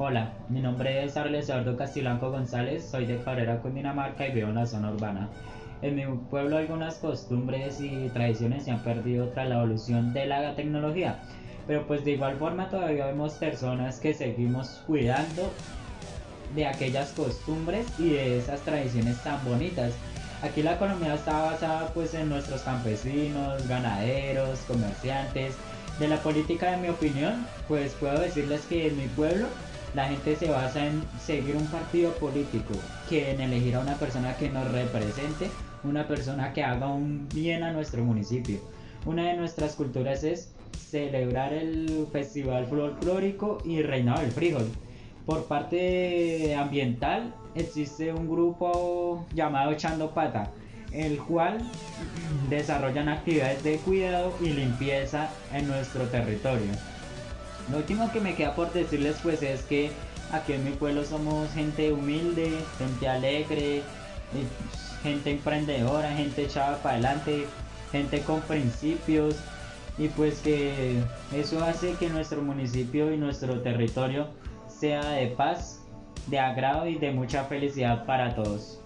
Hola, mi nombre es Arles Eduardo Castilanco González, soy de Cabrera, Cundinamarca y vivo en la zona urbana. En mi pueblo algunas costumbres y tradiciones se han perdido tras la evolución de la tecnología, pero pues de igual forma todavía vemos personas que seguimos cuidando de aquellas costumbres y de esas tradiciones tan bonitas. Aquí la economía está basada pues en nuestros campesinos, ganaderos, comerciantes. De la política, en mi opinión, pues puedo decirles que en mi pueblo la gente se basa en seguir un partido político, que en elegir a una persona que nos represente, una persona que haga un bien a nuestro municipio. Una de nuestras culturas es celebrar el festival folclórico y reinado del frijol. Por parte ambiental existe un grupo llamado Echando Pata, el cual desarrollan actividades de cuidado y limpieza en nuestro territorio. Lo último que me queda por decirles pues es que aquí en mi pueblo somos gente humilde, gente alegre, gente emprendedora, gente echada para adelante, gente con principios y pues que eso hace que nuestro municipio y nuestro territorio sea de paz, de agrado y de mucha felicidad para todos.